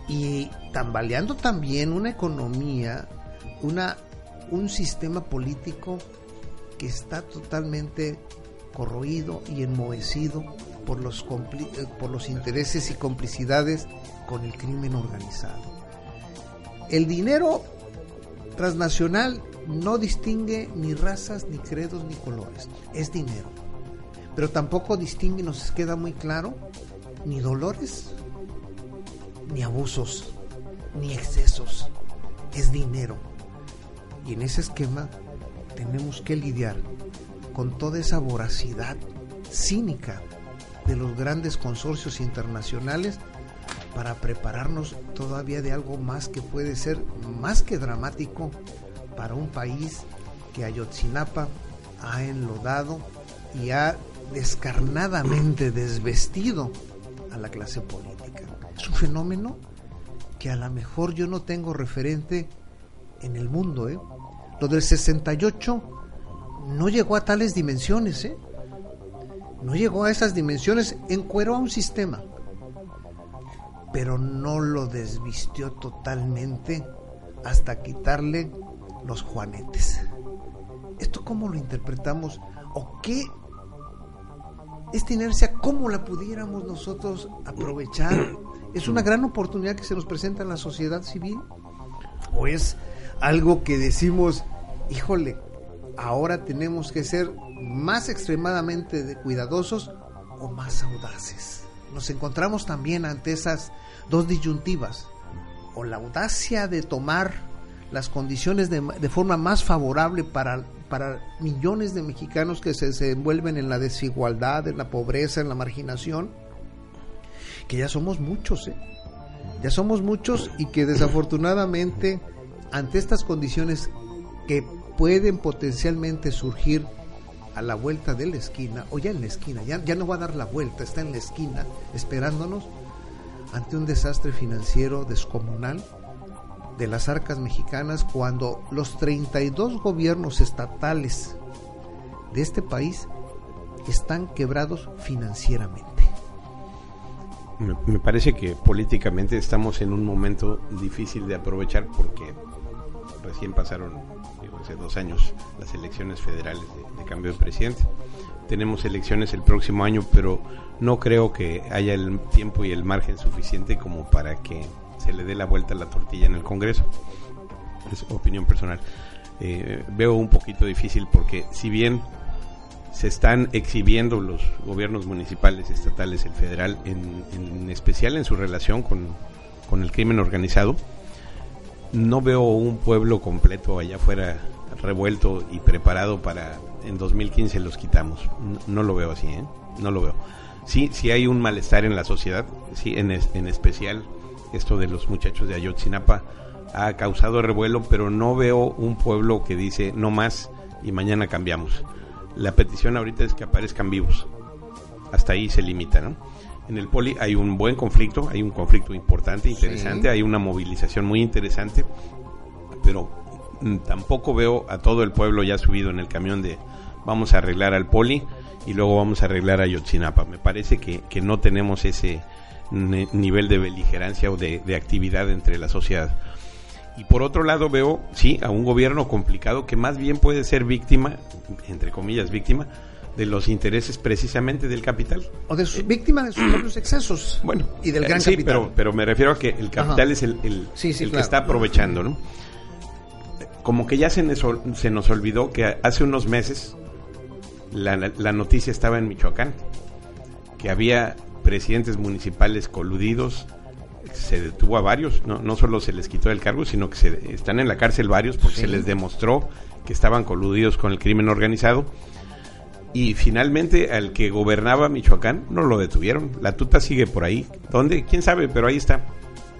Speaker 1: Y tambaleando también una economía, una, un sistema político que está totalmente corroído y enmohecido por los, eh, por los intereses y complicidades con el crimen organizado. El dinero transnacional no distingue ni razas, ni credos, ni colores. Es dinero. Pero tampoco distingue, nos queda muy claro, ni dolores, ni abusos, ni excesos. Es dinero. Y en ese esquema tenemos que lidiar con toda esa voracidad cínica de los grandes consorcios internacionales para prepararnos todavía de algo más que puede ser más que dramático para un país que Ayotzinapa ha enlodado y ha descarnadamente desvestido a la clase política. Es un fenómeno que a lo mejor yo no tengo referente en el mundo. ¿eh? Lo del 68 no llegó a tales dimensiones. ¿eh? No llegó a esas dimensiones, encueró a un sistema, pero no lo desvistió totalmente hasta quitarle los juanetes. ¿Esto cómo lo interpretamos? ¿O qué? Esta inercia, ¿cómo la pudiéramos nosotros aprovechar? ¿Es una gran oportunidad que se nos presenta en la sociedad civil? ¿O es algo que decimos, híjole, ahora tenemos que ser más extremadamente cuidadosos o más audaces? Nos encontramos también ante esas dos disyuntivas, o la audacia de tomar las condiciones de, de forma más favorable para, para millones de mexicanos que se, se envuelven en la desigualdad, en la pobreza, en la marginación, que ya somos muchos, ¿eh? ya somos muchos y que desafortunadamente ante estas condiciones que pueden potencialmente surgir a la vuelta de la esquina, o ya en la esquina, ya, ya no va a dar la vuelta, está en la esquina esperándonos ante un desastre financiero descomunal de las arcas mexicanas cuando los 32 gobiernos estatales de este país están quebrados financieramente.
Speaker 2: Me, me parece que políticamente estamos en un momento difícil de aprovechar porque recién pasaron, hace dos años, las elecciones federales de, de cambio de presidente. Tenemos elecciones el próximo año, pero no creo que haya el tiempo y el margen suficiente como para que se le dé la vuelta a la tortilla en el Congreso. Es opinión personal. Eh, veo un poquito difícil porque si bien se están exhibiendo los gobiernos municipales, estatales, el federal, en, en especial en su relación con, con, el crimen organizado, no veo un pueblo completo allá afuera revuelto y preparado para en 2015 los quitamos. No, lo veo así, ¿eh? No lo veo. Sí, sí hay un malestar en la sociedad, sí, en, en especial esto de los muchachos de Ayotzinapa ha causado revuelo, pero no veo un pueblo que dice no más y mañana cambiamos. La petición ahorita es que aparezcan vivos. Hasta ahí se limita, ¿no? En el poli hay un buen conflicto, hay un conflicto importante, interesante, sí. hay una movilización muy interesante, pero mm, tampoco veo a todo el pueblo ya subido en el camión de vamos a arreglar al poli y luego vamos a arreglar a Yotzinapa. Me parece que, que no tenemos ese nivel de beligerancia o de, de, actividad entre la sociedad. Y por otro lado veo, sí, a un gobierno complicado que más bien puede ser víctima, entre comillas víctima, de los intereses precisamente del capital.
Speaker 1: O de su, víctima de sus propios excesos.
Speaker 2: Bueno,
Speaker 1: y del gran
Speaker 2: eh, sí,
Speaker 1: capital.
Speaker 2: Pero, pero me refiero a que el capital Ajá. es el, el,
Speaker 1: sí, sí,
Speaker 2: el
Speaker 1: claro.
Speaker 2: que está aprovechando, ¿no? Como que ya se nos, se nos olvidó que hace unos meses la, la noticia estaba en Michoacán, que había presidentes municipales coludidos, se detuvo a varios, no, no solo se les quitó el cargo, sino que se, están en la cárcel varios porque sí. se les demostró que estaban coludidos con el crimen organizado. Y finalmente al que gobernaba Michoacán no lo detuvieron. La tuta sigue por ahí. ¿Dónde? ¿Quién sabe? Pero ahí está.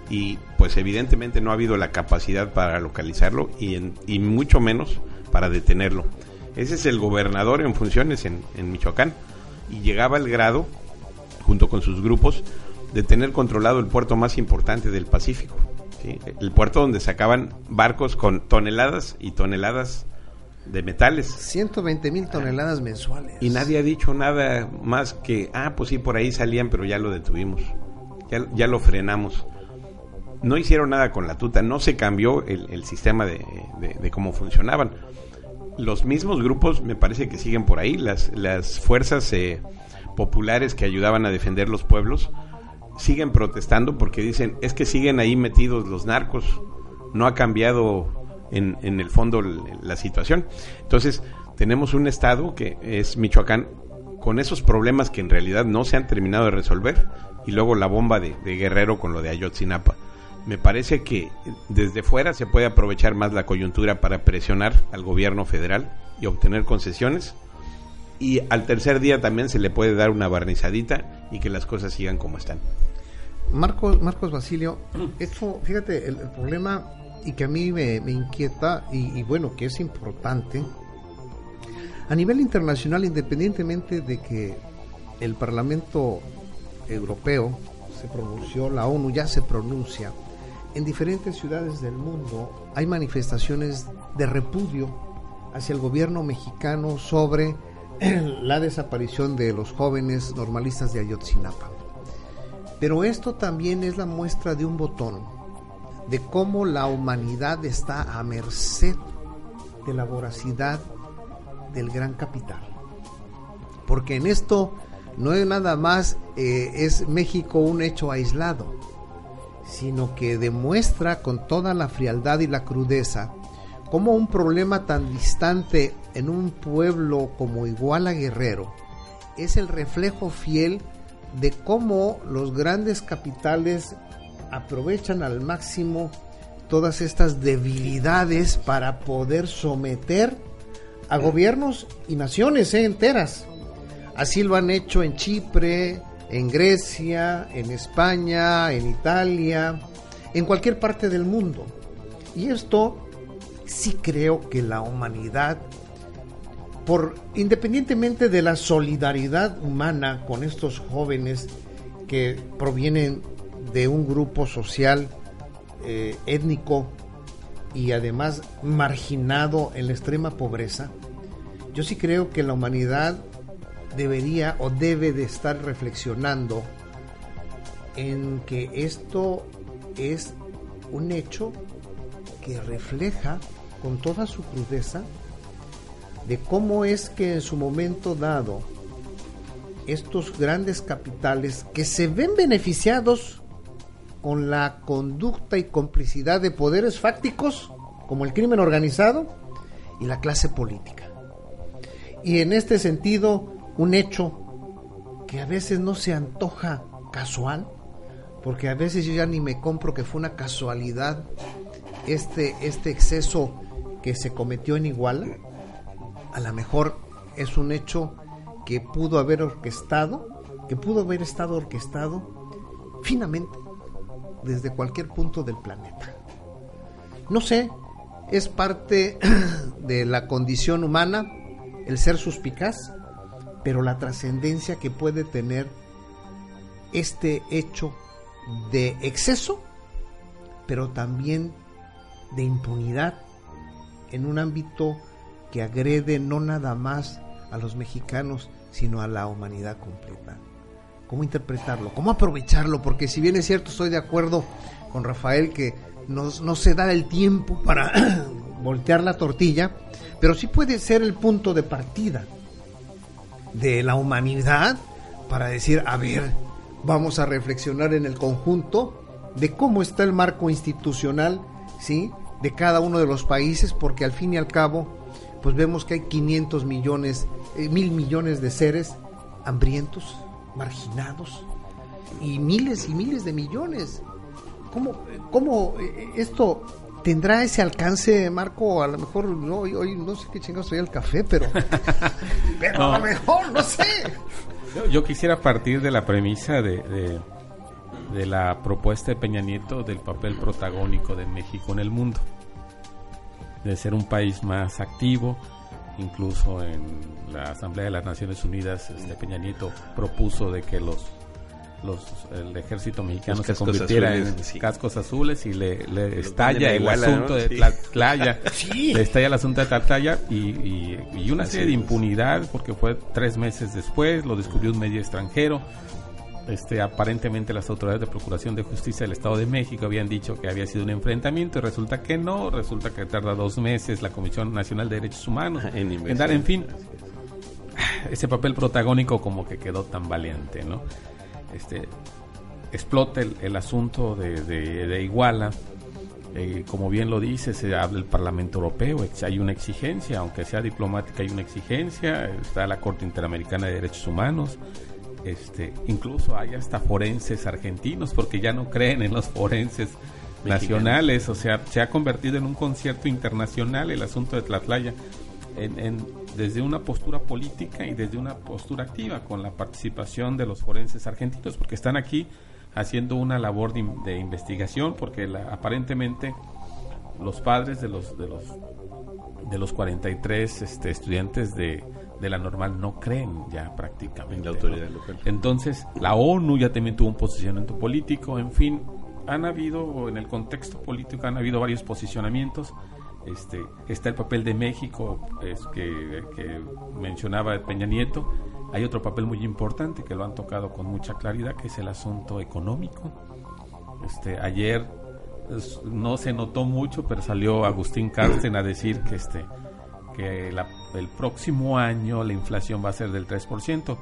Speaker 2: Y pues evidentemente no ha habido la capacidad para localizarlo y, en- y mucho menos para detenerlo. Ese es el gobernador en funciones en, en Michoacán. Y llegaba al grado, junto con sus grupos, de tener controlado el puerto más importante del Pacífico. ¿sí? El puerto donde sacaban barcos con toneladas y toneladas de metales.
Speaker 1: 120 mil toneladas mensuales.
Speaker 2: Y nadie ha dicho nada más que, ah, pues sí, por ahí salían, pero ya lo detuvimos. Ya, ya lo frenamos. No hicieron nada con la tuta, no se cambió el, el sistema de, de- de cómo funcionaban. Los mismos grupos me parece que siguen por ahí, las, las fuerzas eh, populares que ayudaban a defender los pueblos siguen protestando porque dicen, es que siguen ahí metidos los narcos, no ha cambiado en, el fondo la situación. Entonces, tenemos un estado que es Michoacán con esos problemas que en realidad no se han terminado de resolver y luego la bomba de, Guerrero con lo de Ayotzinapa. Me parece que desde fuera se puede aprovechar más la coyuntura para presionar al gobierno federal y obtener concesiones y al tercer día también se le puede dar una barnizadita y que las cosas sigan como están.
Speaker 1: Marcos, Marcos Basilio, esto, fíjate, el problema y que a mí me, inquieta y, y bueno, que es importante, a nivel internacional, independientemente de que el Parlamento Europeo se pronunció, la ONU ya se pronuncia, en diferentes ciudades del mundo hay manifestaciones de repudio hacia el gobierno mexicano sobre la desaparición de los jóvenes normalistas de Ayotzinapa. Pero esto también es la muestra de un botón, de cómo la humanidad está a merced de la voracidad del gran capital. Porque en esto no es nada más eh, es México un hecho aislado, sino que demuestra con toda la frialdad y la crudeza cómo un problema tan distante en un pueblo como Iguala Guerrero es el reflejo fiel de cómo los grandes capitales aprovechan al máximo todas estas debilidades para poder someter a gobiernos y naciones eh, enteras. Así lo han hecho en Chipre, en Grecia, en España, en Italia, en cualquier parte del mundo. Y esto sí creo que la humanidad, por independientemente de la solidaridad humana con estos jóvenes que provienen de un grupo social eh, étnico y además marginado en la extrema pobreza, yo sí creo que la humanidad debería o debe de estar reflexionando en que esto es un hecho que refleja con toda su crudeza de cómo es que en su momento dado estos grandes capitales que se ven beneficiados con la conducta y complicidad de poderes fácticos como el crimen organizado y la clase política. Y en este sentido, un hecho que a veces no se antoja casual, porque a veces yo ya ni me compro que fue una casualidad este, este exceso que se cometió en Iguala, a lo mejor es un hecho que pudo haber orquestado, que pudo haber estado orquestado finamente desde cualquier punto del planeta. No sé, es parte de la condición humana el ser suspicaz, pero la trascendencia que puede tener este hecho de exceso, pero también de impunidad en un ámbito que agrede no nada más a los mexicanos, sino a la humanidad completa. ¿Cómo interpretarlo? ¿Cómo aprovecharlo? Porque si bien es cierto, estoy de acuerdo con Rafael que no, no se da el tiempo para voltear la tortilla, pero sí puede ser el punto de partida de la humanidad para decir, a ver, vamos a reflexionar en el conjunto de cómo está el marco institucional, ¿sí? De cada uno de los países, porque al fin y al cabo, pues vemos que hay 500 millones, eh, mil millones de seres hambrientos, marginados, y miles y miles de millones. ¿Cómo, cómo eh, esto ¿Tendrá ese alcance, Marco? A lo mejor, no, hoy, hoy no sé qué chingados soy el café, pero, pero
Speaker 3: No.
Speaker 1: a lo mejor, no sé.
Speaker 3: Yo, yo quisiera partir de la premisa de, de, de la propuesta de Peña Nieto del papel protagónico de México en el mundo. De ser un país más activo, incluso en la Asamblea de las Naciones Unidas, este, Peña Nieto propuso de que los los el ejército mexicano se convirtiera
Speaker 2: azules,
Speaker 3: en
Speaker 2: sí.
Speaker 3: cascos azules y le, estalla el
Speaker 2: Iguala,
Speaker 3: asunto
Speaker 2: ¿no?
Speaker 3: de
Speaker 2: Sí.
Speaker 3: Tlatlaya
Speaker 1: Sí.
Speaker 3: le estalla el asunto de Tlatlaya y, y, y una
Speaker 2: Así
Speaker 3: serie de impunidad porque fue tres meses después lo descubrió un medio extranjero este aparentemente las autoridades de procuración de justicia del Estado de México habían dicho que había sido un enfrentamiento y resulta que no resulta que tarda dos meses la Comisión Nacional de Derechos Humanos
Speaker 2: En
Speaker 3: en dar en fin ese papel protagónico como que quedó tan valiente, ¿no? Este explota el, el asunto de, de- de Iguala. eh, como bien lo dice, se habla el Parlamento Europeo, hay una exigencia, aunque sea diplomática, hay una exigencia, está la Corte Interamericana de Derechos Humanos, este, incluso hay hasta forenses argentinos, porque ya no creen en los forenses nacionales, o sea, se ha convertido en un concierto internacional el asunto de Tlatlaya, en, en- desde una postura política y desde una postura activa, con la participación de los forenses argentinos, porque están aquí haciendo una labor de, de investigación, porque la- aparentemente los padres de los de los de los 43 este, estudiantes de, de la normal no creen ya prácticamente.
Speaker 2: En la autoridad
Speaker 3: ¿no?
Speaker 2: local.
Speaker 3: Entonces, la ONU ya también tuvo un posicionamiento político, en fin, han habido, en el contexto político, han habido varios posicionamientos. Este, está el papel de México, es que, que mencionaba Peña Nieto. Hay otro papel muy importante que lo han tocado con mucha claridad, que es el asunto económico. Este, ayer es- no se notó mucho, pero salió Agustín Carsten a decir que este que la- el próximo año la inflación va a ser del 3%,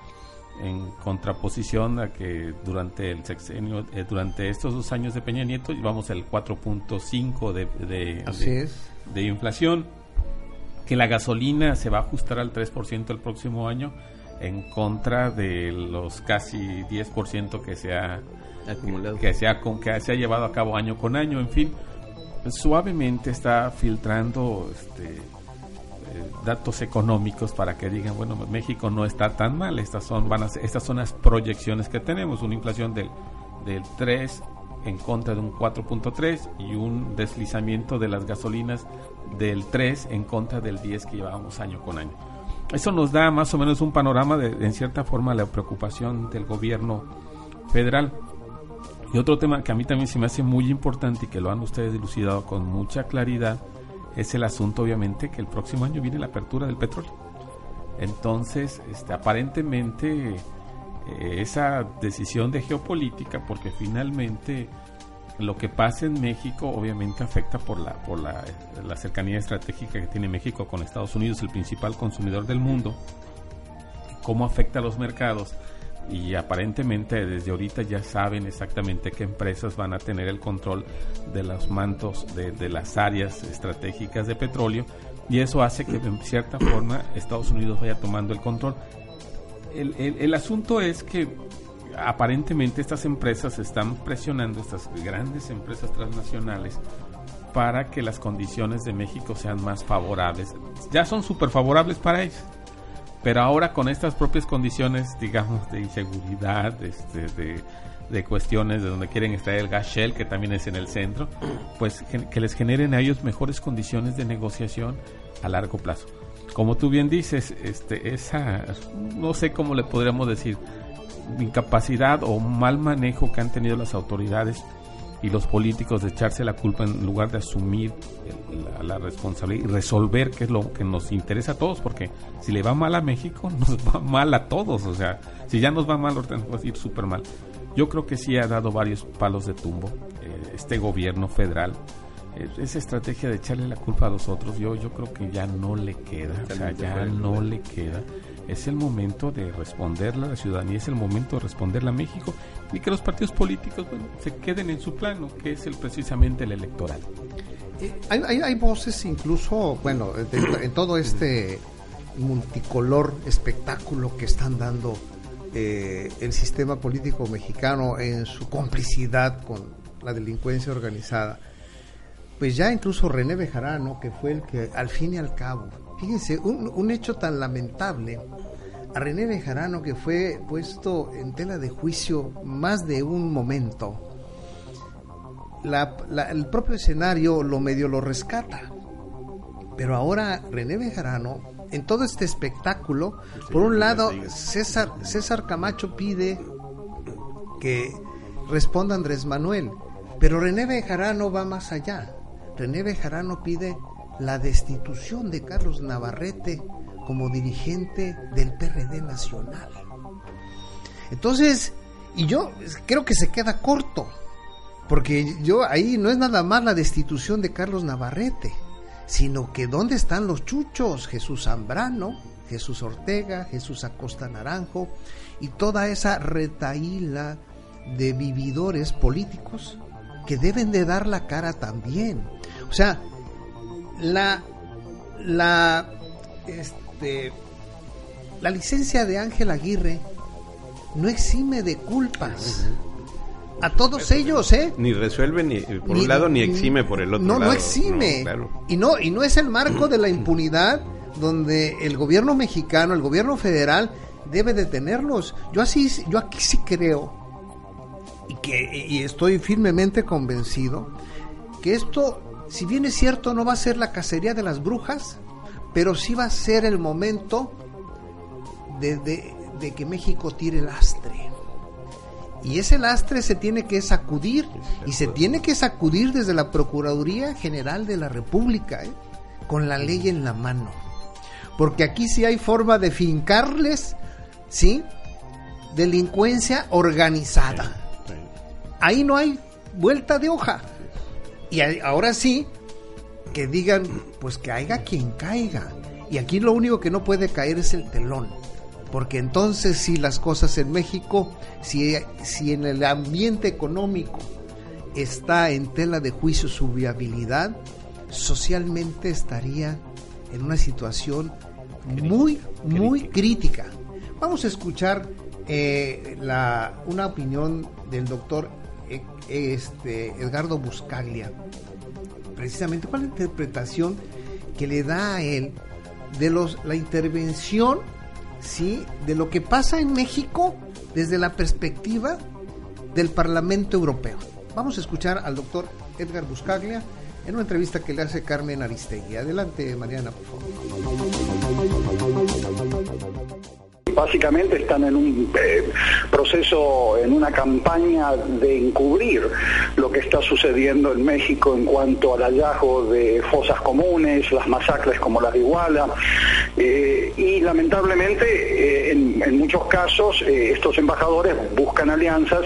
Speaker 3: en contraposición a que durante el sexenio, eh, durante estos dos años de Peña Nieto llevamos el 4.5 de, de, de- de inflación, que la gasolina se va a ajustar al 3% el próximo año en contra de los casi 10% que se ha
Speaker 2: Acumulado.
Speaker 3: que se ha, con- que se ha llevado a cabo año con año, en fin, suavemente está filtrando este, datos económicos para que digan, bueno, México no está tan mal, estas son, van a estas son las proyecciones que tenemos, una inflación del, del 3 en contra de un 4.3 y un deslizamiento de las gasolinas del 3 en contra del 10 que llevábamos año con año. Eso nos da más o menos un panorama de, en cierta forma, la preocupación del gobierno federal. Y otro tema que a mí también se me hace muy importante y que lo han ustedes dilucidado con mucha claridad es el asunto, obviamente, que el próximo año viene la apertura del petróleo. Entonces, este, aparentemente, eh, esa decisión de geopolítica, porque finalmente lo que pasa en México obviamente afecta por la por la, la cercanía estratégica que tiene México con Estados Unidos, el principal consumidor del mundo, cómo afecta a los mercados y aparentemente desde ahorita ya saben exactamente qué empresas van a tener el control de los mantos de, de las áreas estratégicas de petróleo y eso hace que en cierta forma Estados Unidos vaya tomando el control. El, el- el asunto es que aparentemente estas empresas están presionando, estas grandes empresas transnacionales, para que las condiciones de México sean más favorables. Ya son súper favorables para ellos. Pero ahora con estas propias condiciones, digamos, de inseguridad, este, de, de cuestiones de donde quieren extraer el gas shell, que también es en el centro, pues que les generen a ellos mejores condiciones de negociación a largo plazo. Como tú bien dices, este, esa, no sé cómo le podríamos decir, incapacidad o mal manejo que han tenido las autoridades y los políticos de echarse la culpa en lugar de asumir la, la responsabilidad y resolver qué es lo que nos interesa a todos, porque si le va mal a México, nos va mal a todos, o sea, si ya nos va mal, ahorita nos va a ir súper mal. Yo creo que sí ha dado varios palos de tumbo eh, este gobierno federal. Eh, esa estrategia de echarle la culpa a los otros, yo, yo creo que ya no le queda, o sea, ya no le queda. Es el momento de responderle a la ciudadanía, es el momento de responderle a México y que los partidos políticos bueno, se queden en su plano, que es el precisamente el electoral.
Speaker 1: Eh, Hay, hay, hay voces incluso, bueno, de- en todo este multicolor espectáculo que están dando eh, el sistema político mexicano en su complicidad con la delincuencia organizada. pues ya incluso René Bejarano, que fue el que al fin y al cabo, fíjense, un, un hecho tan lamentable, a René Bejarano que fue puesto en tela de juicio más de un momento, la- la- el propio escenario lo medio lo rescata. Pero ahora René Bejarano, en todo este espectáculo, por un lado, César, César Camacho pide que responda Andrés Manuel, pero René Bejarano va más allá. René Bejarano pide la destitución de Carlos Navarrete como dirigente del PRD nacional. Entonces, y yo creo que se queda corto, porque yo ahí no es nada más la destitución de Carlos Navarrete, sino que dónde están los chuchos, Jesús Zambrano, Jesús Ortega, Jesús Acosta Naranjo y toda esa retaíla de vividores políticos que deben de dar la cara también. O sea, la la este la licencia de Ángel Aguirre no exime de culpas a todos ellos, ¿eh?
Speaker 2: Ni resuelve ni por
Speaker 1: Ni-
Speaker 2: un lado ni
Speaker 1: ni-
Speaker 2: exime por el otro
Speaker 1: no,
Speaker 2: lado.
Speaker 1: no exime.
Speaker 2: No, claro.
Speaker 1: Y no, y no es el marco de la impunidad donde el gobierno mexicano, el gobierno federal debe detenerlos. Yo así, yo aquí sí creo y que y estoy firmemente convencido que esto, si bien es cierto, no va a ser la cacería de las brujas, pero sí va a ser el momento de, de- de que México tire lastre. Y ese lastre se tiene que sacudir y se tiene que sacudir desde la Procuraduría General de la República, ¿eh? con la ley en la mano. Porque aquí sí hay forma de fincarles, ¿sí? Delincuencia organizada. Ahí no hay vuelta de hoja. Y ahora sí, que digan, pues que haya quien caiga. Y aquí lo único que no puede caer es el telón. Porque entonces si las cosas en México, si, si en el ambiente económico está en tela de juicio su viabilidad, socialmente estaría en una situación muy, muy crítica. Vamos a escuchar eh, la, una opinión del doctor eh, este, Edgardo Buscaglia precisamente cuál es la interpretación que le da a él de los la intervención sí de lo que pasa en México desde la perspectiva del Parlamento Europeo. Vamos a escuchar al doctor Edgar Buscaglia en una entrevista que le hace Carmen Aristegui. Adelante, Mariana, por favor.
Speaker 7: Básicamente están en un eh, proceso, en una campaña de encubrir lo que está sucediendo en México en cuanto al hallazgo de fosas comunes, las masacres como las de Iguala, eh, y lamentablemente eh, en, muchos casos estos embajadores buscan alianzas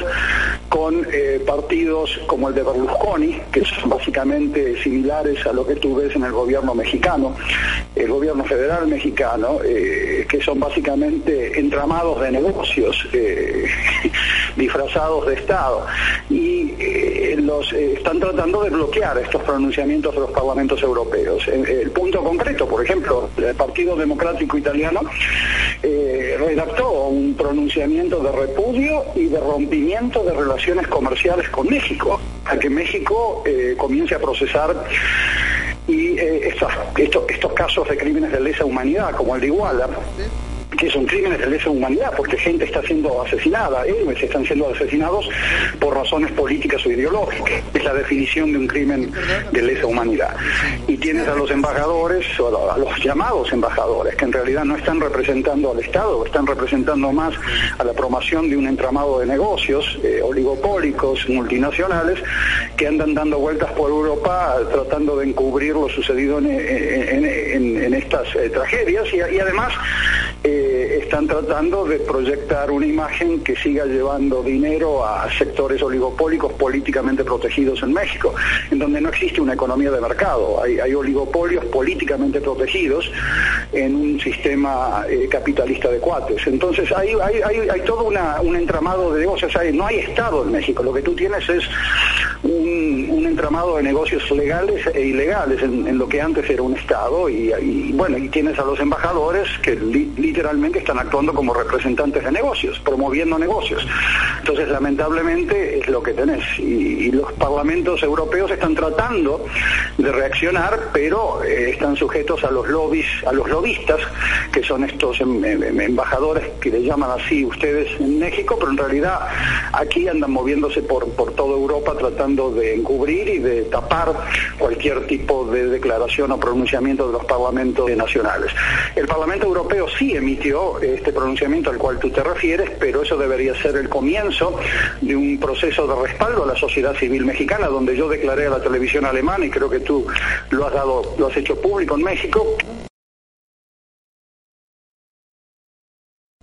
Speaker 7: con eh, partidos como el de Berlusconi, que son básicamente similares a lo que tú ves en el gobierno mexicano, el gobierno federal mexicano, eh, que son básicamente entramados de negocios eh, disfrazados de Estado. Y los están tratando de bloquear estos pronunciamientos de los parlamentos europeos. El, el punto concreto, por ejemplo, el Partido Democrático Italiano redactó un pronunciamiento de repudio y de rompimiento de relaciones comerciales con México, a que México eh, comience a procesar y eh, estas- estos, estos casos de crímenes de lesa humanidad, como el de Iguala, que son crímenes de lesa humanidad, porque gente está siendo asesinada, héroes están siendo asesinados por razones políticas o ideológicas. Es la definición de un crimen de lesa humanidad. Y tienes a los embajadores, a los llamados embajadores, que en realidad no están representando al Estado, están representando más a la promoción de un entramado de negocios eh, oligopólicos, multinacionales, que andan dando vueltas por Europa tratando de encubrir lo sucedido en, estas eh, tragedias y, además están tratando de proyectar una imagen que siga llevando dinero a sectores oligopólicos políticamente protegidos en México, en donde no existe una economía de mercado, hay, hay oligopolios políticamente protegidos en un sistema eh, capitalista de cuates. Entonces hay, hay, hay, todo una- un entramado de negocios, no hay Estado en México, lo que tú tienes es un, un entramado de negocios legales e ilegales en, lo que antes era un Estado y, bueno, y tienes a los embajadores que li- literalmente están actuando como representantes de negocios, promoviendo negocios. Entonces, lamentablemente es lo que tenés y, los parlamentos europeos están tratando de reaccionar, pero eh, están sujetos a los lobbies, a los lobistas, que son estos em- em- embajadores que le llaman así ustedes en México, pero en realidad aquí andan moviéndose por, por toda Europa tratando de encubrir y de tapar cualquier tipo de declaración o pronunciamiento de los parlamentos nacionales. El Parlamento Europeo sí emitió este pronunciamiento al cual tú te refieres, pero eso debería ser el comienzo de un proceso de respaldo a la sociedad civil mexicana, donde yo declaré a la televisión alemana y creo que tú lo has dado, lo has hecho público en México,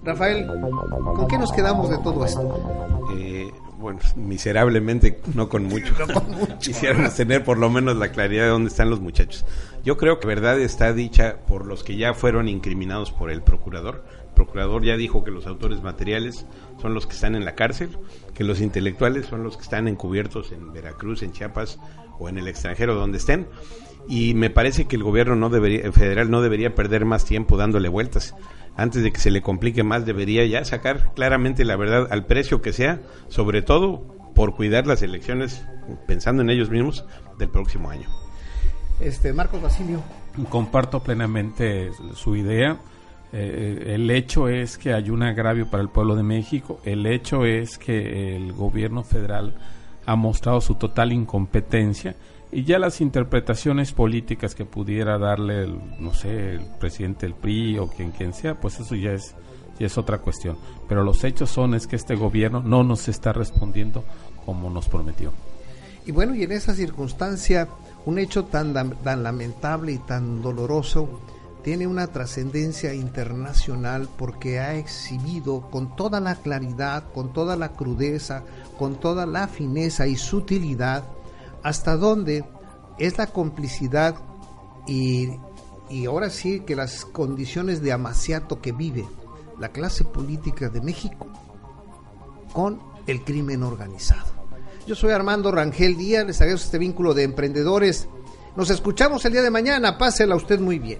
Speaker 1: Rafael, ¿con qué nos quedamos de todo esto?
Speaker 2: Eh, bueno, miserablemente, no con mucho. Quisiéramos tener por lo menos la claridad de dónde están los muchachos. Yo creo que verdad está dicha por los que ya fueron incriminados por el procurador. El procurador ya dijo que los autores materiales son los que están en la cárcel, que los intelectuales son los que están encubiertos en Veracruz, en Chiapas o en el extranjero donde estén. Y me parece que el gobierno no debería, el federal no debería perder más tiempo dándole vueltas antes de que se le complique más, debería ya sacar claramente la verdad al precio que sea, sobre todo por cuidar las elecciones, pensando en ellos mismos, del próximo año.
Speaker 1: Este, Marcos Basilio.
Speaker 3: Comparto plenamente su idea. Eh, el hecho es que hay un agravio para el pueblo de México. El hecho es que el gobierno federal ha mostrado su total incompetencia y ya las interpretaciones políticas que pudiera darle, el, no sé, el presidente del PRI o quien quien sea, pues eso ya es ya es otra cuestión. Pero los hechos son es que este gobierno no nos está respondiendo como nos prometió.
Speaker 1: Y bueno, y en esa circunstancia, un hecho tan, tan lamentable y tan doloroso tiene una trascendencia internacional porque ha exhibido con toda la claridad, con toda la crudeza, con toda la fineza y sutilidad hasta dónde es la complicidad y, y ahora sí que las condiciones de amaciato que vive la clase política de México con el crimen organizado. Yo soy Armando Rangel Díaz, les agradezco este vínculo de emprendedores. Nos escuchamos el día de mañana, pásela usted muy bien.